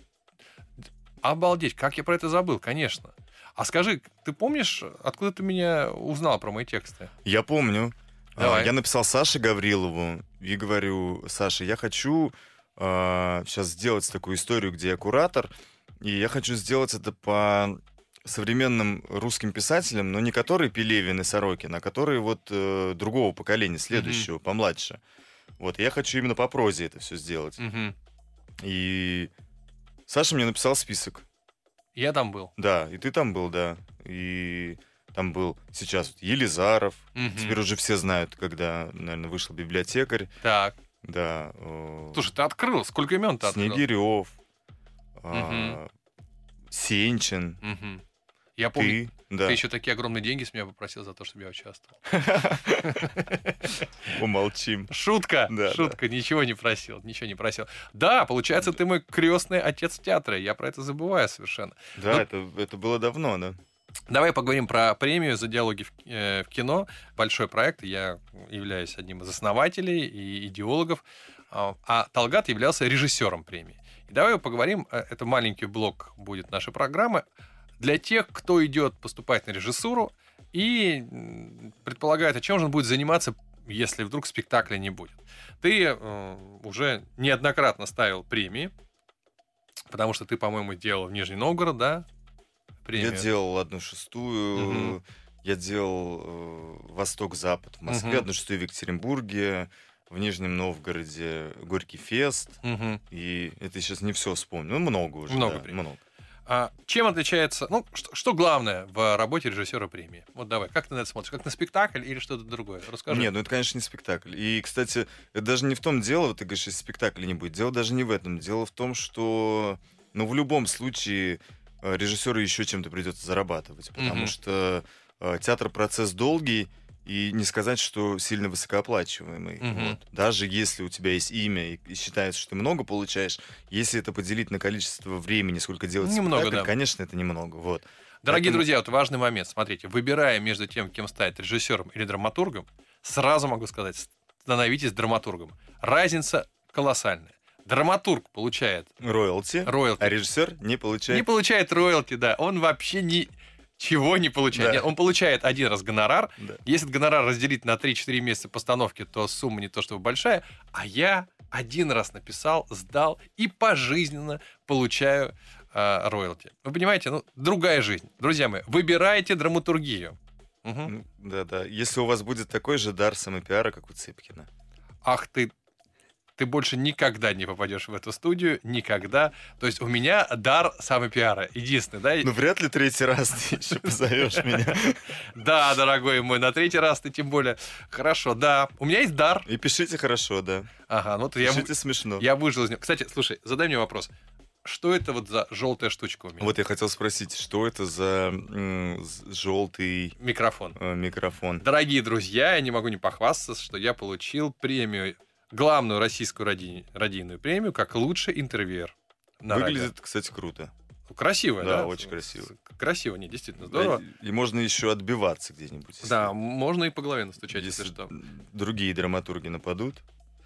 Обалдеть, как я про это забыл, конечно. А скажи, ты помнишь, откуда ты меня узнал про мои тексты? Я помню. А, Давай. Я написал Саше Гаврилову и говорю, Саша, я хочу сейчас сделать такую историю, где я куратор, и я хочу сделать это по современным русским писателям, но не которые Пелевин и Сорокин, а которые вот э, другого поколения, следующего, помладше. Вот, я хочу именно по прозе это все сделать. Мгм. И Саша мне написал список. Я там был. Да, и ты там был, да. И там был сейчас Елизаров. Мгм. Теперь уже все знают, когда, наверное, вышел библиотекарь. Так. Да. э, Слушай, ты открыл. Сколько имен ты открыл? Снегирев. а, Сенчин. Мгм. Я помню, Ты. Да. ты еще такие огромные деньги с меня попросил за то, чтобы я участвовал. Умолчим. Шутка, Да, шутка, ничего не просил, ничего не просил. Да, получается, ты мой крестный отец театра, я про это забываю совершенно. Да, Ну- это, это было давно, да. Давай поговорим про премию за диалоги в, э, кино. Большой проект, я являюсь одним из основателей и идеологов, а а Талгат являлся режиссером премии. И давай поговорим, э, это маленький блок будет нашей программы, для тех, кто идет поступать на режиссуру и предполагает, о чем же он будет заниматься, если вдруг спектакля не будет. Ты э, уже неоднократно ставил премии, потому что ты, по-моему, делал в Нижний Новгород, да? Премию. Я делал одну шестую. Мгм. Я делал э, Восток-Запад в Москве, Мгм. одну шестую в Екатеринбурге, в Нижнем Новгороде Горький фест. Мгм. И это сейчас не все вспомню. Ну, много уже. Много да, премий. много. А чем отличается, ну, что, что главное в работе режиссера премии? Вот давай, как ты на это смотришь? Как на спектакль или что-то другое? Расскажи. Нет, ну это, конечно, не спектакль. И, кстати, это даже не в том дело, вот ты говоришь, если спектакля не будет. Дело даже не в этом. Дело в том, что, ну, в любом случае э, режиссеру еще чем-то придется зарабатывать, потому Мгм. что э, театр процесс долгий, и не сказать, что сильно высокооплачиваемый. Мгм. Вот. Даже если у тебя есть имя и, и считается, что ты много получаешь, если это поделить на количество времени, сколько делать Немного, да. конечно, это немного. Вот. Дорогие Поэтому- друзья, вот важный момент. Смотрите, выбирая между тем, кем стать режиссером или драматургом, сразу могу сказать, становитесь драматургом. Разница колоссальная. Драматург получает Роялти, роялти. а режиссер не получает Не получает роялти, да. Он вообще ничего не получает. Да. Нет, он получает один раз гонорар. Да. Если гонорар разделить на 3-4 месяца постановки, то сумма не то чтобы большая. А я один раз написал, сдал и пожизненно получаю э, роялти. Вы понимаете, ну, другая жизнь. Друзья мои, выбирайте драматургию. Ну, Да-да. Если у вас будет такой же дар самопиара, как у Цыпкина. Ах ты, ты больше никогда не попадешь в эту студию, никогда. То есть у меня дар самопиара. Единственный, да? Ну, вряд ли третий раз ты еще позовешь меня. Да, дорогой мой, на третий раз ты тем более. Хорошо, да. У меня есть дар. И пишите хорошо, да. Ага, ну вот я, Пишите смешно. я выжил из него. Кстати, слушай, задай мне вопрос. Что это вот за желтая штучка у меня? Вот я хотел спросить, что это за желтый Микрофон. микрофон? Дорогие друзья, я не могу не похвастаться, что я получил премию, главную российскую ради- радийную премию, как лучший интервьюер. на радио. Выглядит, кстати, круто. Ну, Красиво, да? Да, очень красиво. Красиво, не, действительно здорово. И, и можно еще отбиваться где-нибудь. если- Да, можно и по голове настучать, если, если что. другие драматурги нападут.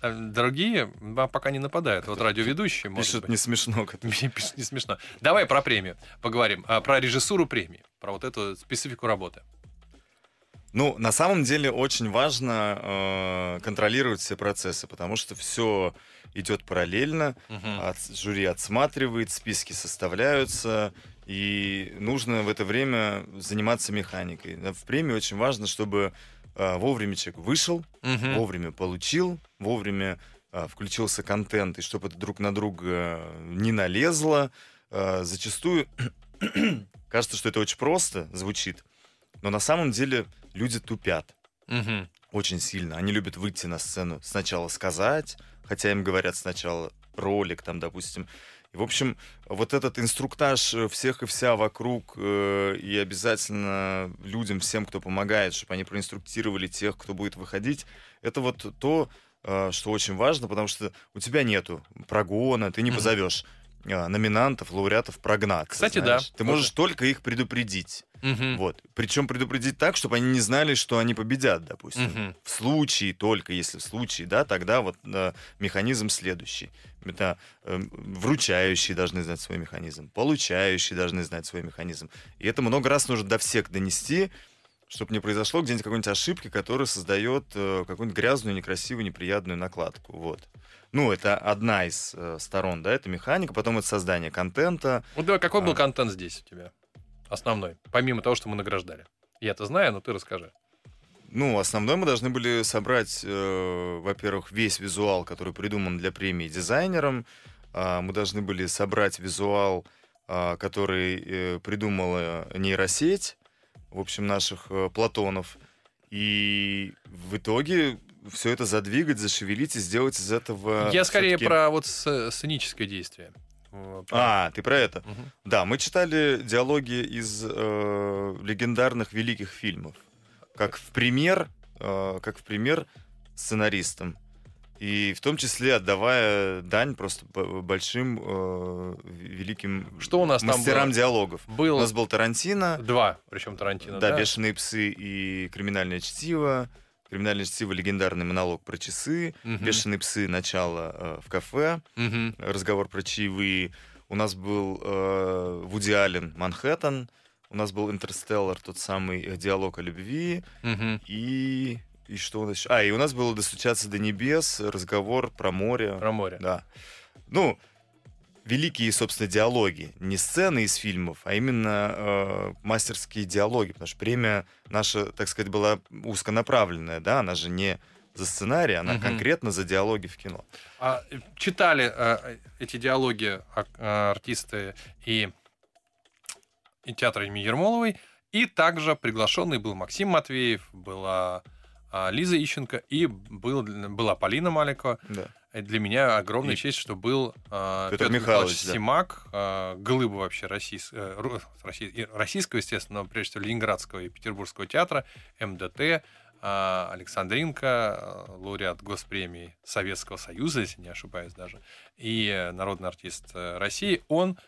А Другие а, пока не нападают. Вот радиоведущие, может Пишут быть. не смешно. пишут, не смешно. Давай про премию поговорим. А, про режиссуру премии. Про вот эту специфику работы. Ну, на самом деле очень важно э, контролировать все процессы, потому что все идет параллельно. Мгм. От- жюри отсматривает, списки составляются, и нужно в это время заниматься механикой. Да, В премии очень важно, чтобы э, вовремя человек вышел, Мгм. вовремя получил, вовремя э, включился контент, и чтобы это друг на друга э, не налезло. Э, зачастую кажется, что это очень просто звучит, но на самом деле люди тупят. Мгм. очень сильно. Они любят выйти на сцену, сначала сказать, хотя им говорят сначала ролик, там, допустим. И, в общем, вот этот инструктаж всех и вся вокруг, э, и обязательно людям, всем, кто помогает, чтобы они проинструктировали тех, кто будет выходить, это вот то, э, что очень важно, потому что у тебя нету прогона, ты не позовешь э, номинантов, лауреатов прогнать. Кстати, знаешь. да. Ты можешь только их предупредить. Мгм. Вот. Причем предупредить так, чтобы они не знали, что они победят, допустим. Мгм. В случае, только если в случае, да, тогда вот э, механизм следующий. Это э, вручающие должны знать свой механизм, получающие должны знать свой механизм. И это много раз нужно до всех донести, чтобы не произошло где-нибудь какой-нибудь ошибки, которая создает э, какую-нибудь грязную, некрасивую, неприятную накладку. Вот. Ну, это одна из э, сторон, да, это механика, потом это создание контента, Вот давай, какой был А. контент здесь у тебя? Основной. Помимо того, что мы награждали. Я это знаю, но ты расскажи. Ну, основной мы должны были собрать, э, во-первых, весь визуал, который придуман для премии дизайнером. А, мы должны были собрать визуал, а, который э, придумала нейросеть, в общем, наших э, Платонов. И в итоге все это задвигать, зашевелить и сделать из этого... Я скорее про вот сценическое действие. Э, про- А, ты про это? Мгм. Да, мы читали диалоги из э, легендарных великих фильмов, как в пример, э, как в пример сценаристам. И в том числе отдавая дань просто большим э, великим Что у нас там мастерам было? диалогов. У Был нас был Тарантино, два, причем Тарантино, да, да? «Бешеные псы» и «Криминальное чтиво». «Криминальное чтиво» — легендарный монолог про часы. Мгм. «Бешеные псы» — начало э, в кафе Мгм. разговор про чаевые. У нас был э, Вуди Аллен «Манхэттен». У нас был «Интерстеллар», тот самый э, диалог о любви. Мгм. И, и что у нас еще? А, и у нас было «Достучаться до небес», разговор про море. Про море. Да. Ну, великие, собственно, диалоги. Не сцены из фильмов, а именно э, мастерские диалоги. Потому что премия наша, так сказать, была узконаправленная, да? Она же не за сценарий, она Мгм. конкретно за диалоги в кино. А, э, читали э, эти диалоги а- а, артисты и, и театра имени Ермоловой, и также приглашенный был Максим Матвеев, была Лиза Ищенко и был, была Полина Маликова. Да. И для меня огромная И честь, что был а, Петр Петр Михайлович, Михайлович да. Симак, а, глыба вообще российс- э, россий- российского, естественно, но прежде всего Ленинградского и Петербургского театра, МДТ, а, Александринка, а, лауреат Госпремии Советского Союза, если не ошибаюсь даже, и э, народный артист э, России. Он а,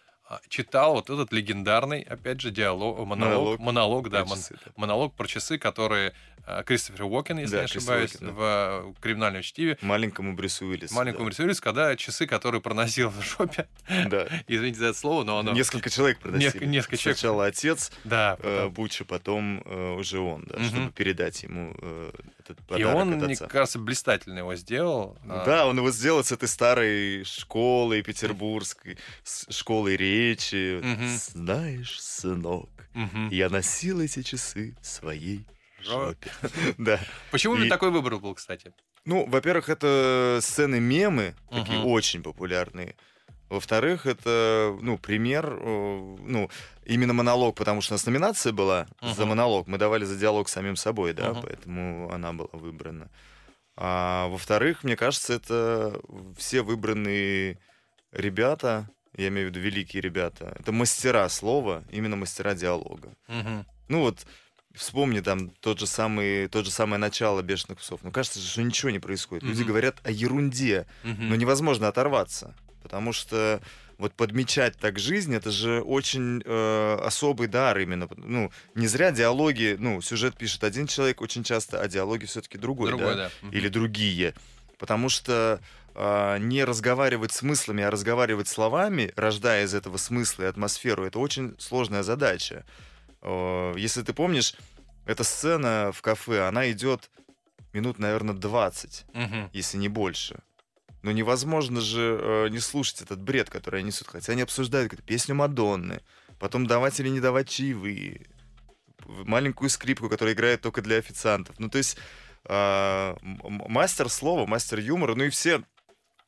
читал вот этот легендарный, опять же, диалог, монолог, Монолог монолог, да, Про мон- часы, да. монолог про часы, которые э, Кристофер Уокен, если Да, не ошибаюсь, Уокен, в э, криминальном чтиве, Маленькому Брюсу Уиллису. маленькому рисуюсь, когда часы, которые проносил в жопе, Да. извините за это слово, но оно... Несколько человек проносили. Неск- несколько человек. Сначала отец Да, э, потом- Буча, потом э, уже он, да, Мгм. чтобы передать ему э, этот И подарок он, от мне кажется, блистательно его сделал. Ну А, Да, он его сделал с этой старой школой петербургской, с школой речи. Мгм. Знаешь, сынок, мгм. я носил эти часы в своей Жопе. Да. Почему И- такой выбор был, кстати? Ну, во-первых, это сцены мемы, такие очень популярные. Во-вторых, это, ну, пример, э, ну, именно монолог, потому что у нас номинация была за Мгм. монолог, мы давали за диалог с самим собой, да, Мгм. поэтому она была выбрана. А во-вторых, мне кажется, это все выбранные ребята, я имею в виду великие ребята, это мастера слова, именно мастера диалога. Мгм. Ну вот, вспомни там тот же самый, тот же самое начало «Бешеных псов». Ну, кажется, что ничего не происходит. Люди Мгм. говорят о ерунде, Мгм. но невозможно оторваться. Потому что вот подмечать так жизнь, это же очень э, особый дар именно. Ну, не зря диалоги, ну, сюжет пишет один человек очень часто, а диалоги все-таки другой, Другой, да? да. Или другие. Потому что а, не разговаривать смыслами, а разговаривать словами, рождая из этого смысла и атмосферу, это очень сложная задача. Э, Если ты помнишь, эта сцена в кафе, она идет минут, наверное, 20, Мгм. если не больше. Но невозможно же э, не слушать этот бред, который они несут. Хотя они обсуждают какую-то песню Мадонны, потом давать или не давать чаевые, маленькую скрипку, которая играет только для официантов. Ну, то есть м- мастер слова, мастер юмора, ну и все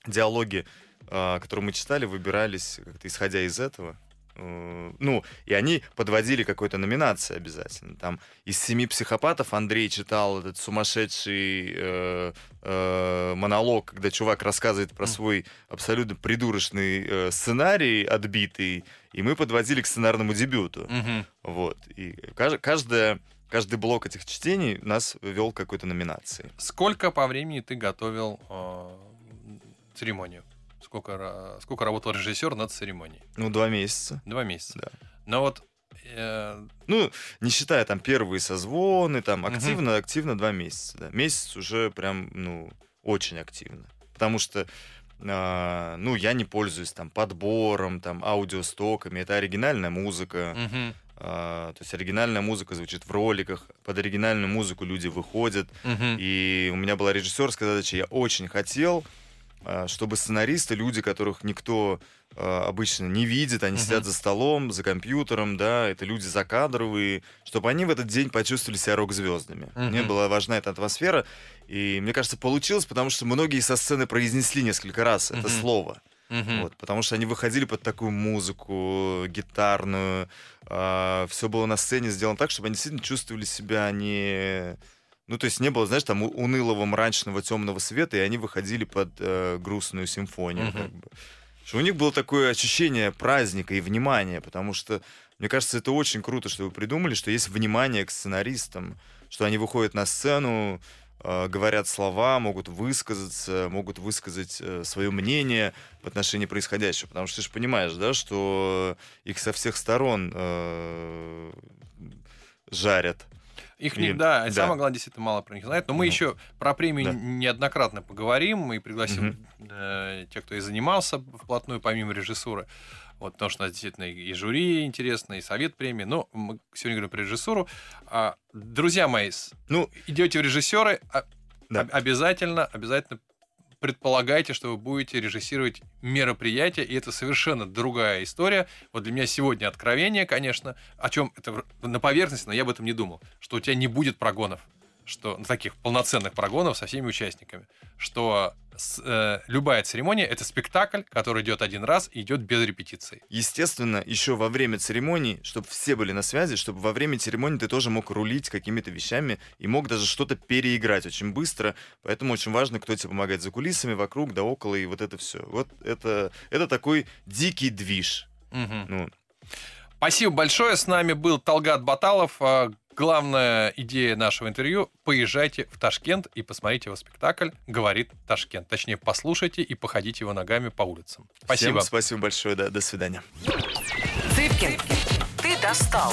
диалоги, а, которые мы читали, выбирались как-то исходя из этого. Ну, и они подводили какой-то номинации обязательно. Там из семи психопатов Андрей читал этот сумасшедший э, э, монолог, когда чувак рассказывает про свой абсолютно придурочный э, сценарий отбитый, и мы подводили к сценарному дебюту. Мгм. Вот. И кажд- каждая, каждый блок этих чтений нас вел к какой-то номинации. Сколько по времени ты готовил э, церемонию? Сколько, сколько работал режиссер над церемонией? Ну, два месяца. Два месяца. Да. Но вот э, Ну, не считая там первые созвоны, там активно, активно два месяца. Да. Месяц уже прям, ну, очень активно. Потому что, а, ну, я не пользуюсь там подбором, там, аудиостоками. Это оригинальная музыка. мгм, А, то есть оригинальная музыка звучит в роликах. Под оригинальную музыку люди выходят. мгм. И у меня была режиссерская задача. Я очень хотел, чтобы сценаристы, люди, которых никто а, обычно не видит, они сидят за столом, за компьютером, да, это люди закадровые, чтобы они в этот день почувствовали себя рок-звездами. Мне была важна эта атмосфера, и мне кажется, получилось, потому что многие со сцены произнесли несколько раз это слово. Мгм. Вот, потому что они выходили под такую музыку гитарную. все было на сцене сделано так, чтобы они действительно чувствовали себя не... Ну, то есть не было, знаешь, там унылого, мрачного, темного света, и они выходили под э, грустную симфонию. Мгм. Как бы. Что у них было такое ощущение праздника и внимания, потому что, мне кажется, это очень круто, что вы придумали, что есть внимание к сценаристам, что они выходят на сцену, э, говорят слова, могут высказаться, могут высказать свое мнение в отношении происходящего. Потому что ты же понимаешь, да, что их со всех сторон э, жарят. Их не, да, и да. самое главное, действительно мало про них знает. Но мы Ну, еще про премию да. неоднократно поговорим. Мы пригласим Мгм. э, тех, кто и занимался вплотную, помимо режиссуры. Вот, потому что у нас действительно и жюри интересно, и совет премии. Но мы сегодня говорим про режиссуру. А, друзья мои, Ну, идете в режиссеры, а- Да. об- обязательно, обязательно предполагайте, что вы будете режиссировать мероприятие, и это совершенно другая история. Вот для меня сегодня откровение, конечно, о чем это на поверхности, но я об этом не думал, что у тебя не будет прогонов, что ну, таких полноценных прогонов со всеми участниками, что с- э, любая церемония это спектакль, который идет один раз и идет без репетиции. естественно, еще во время церемонии, чтобы все были на связи, чтобы во время церемонии ты тоже мог рулить какими-то вещами и мог даже что-то переиграть очень быстро. Поэтому очень важно, кто тебе помогает за кулисами, вокруг, да около, и вот это все. Вот это, это такой дикий движ. Мгм. Ну, Спасибо большое. С нами был Талгат Баталов. Главная идея нашего интервью – поезжайте в Ташкент и посмотрите его спектакль «Говорит Ташкент». Точнее, послушайте и походите его ногами по улицам. Спасибо. Всем спасибо большое, да, до свидания. Цыпкин, ты достал.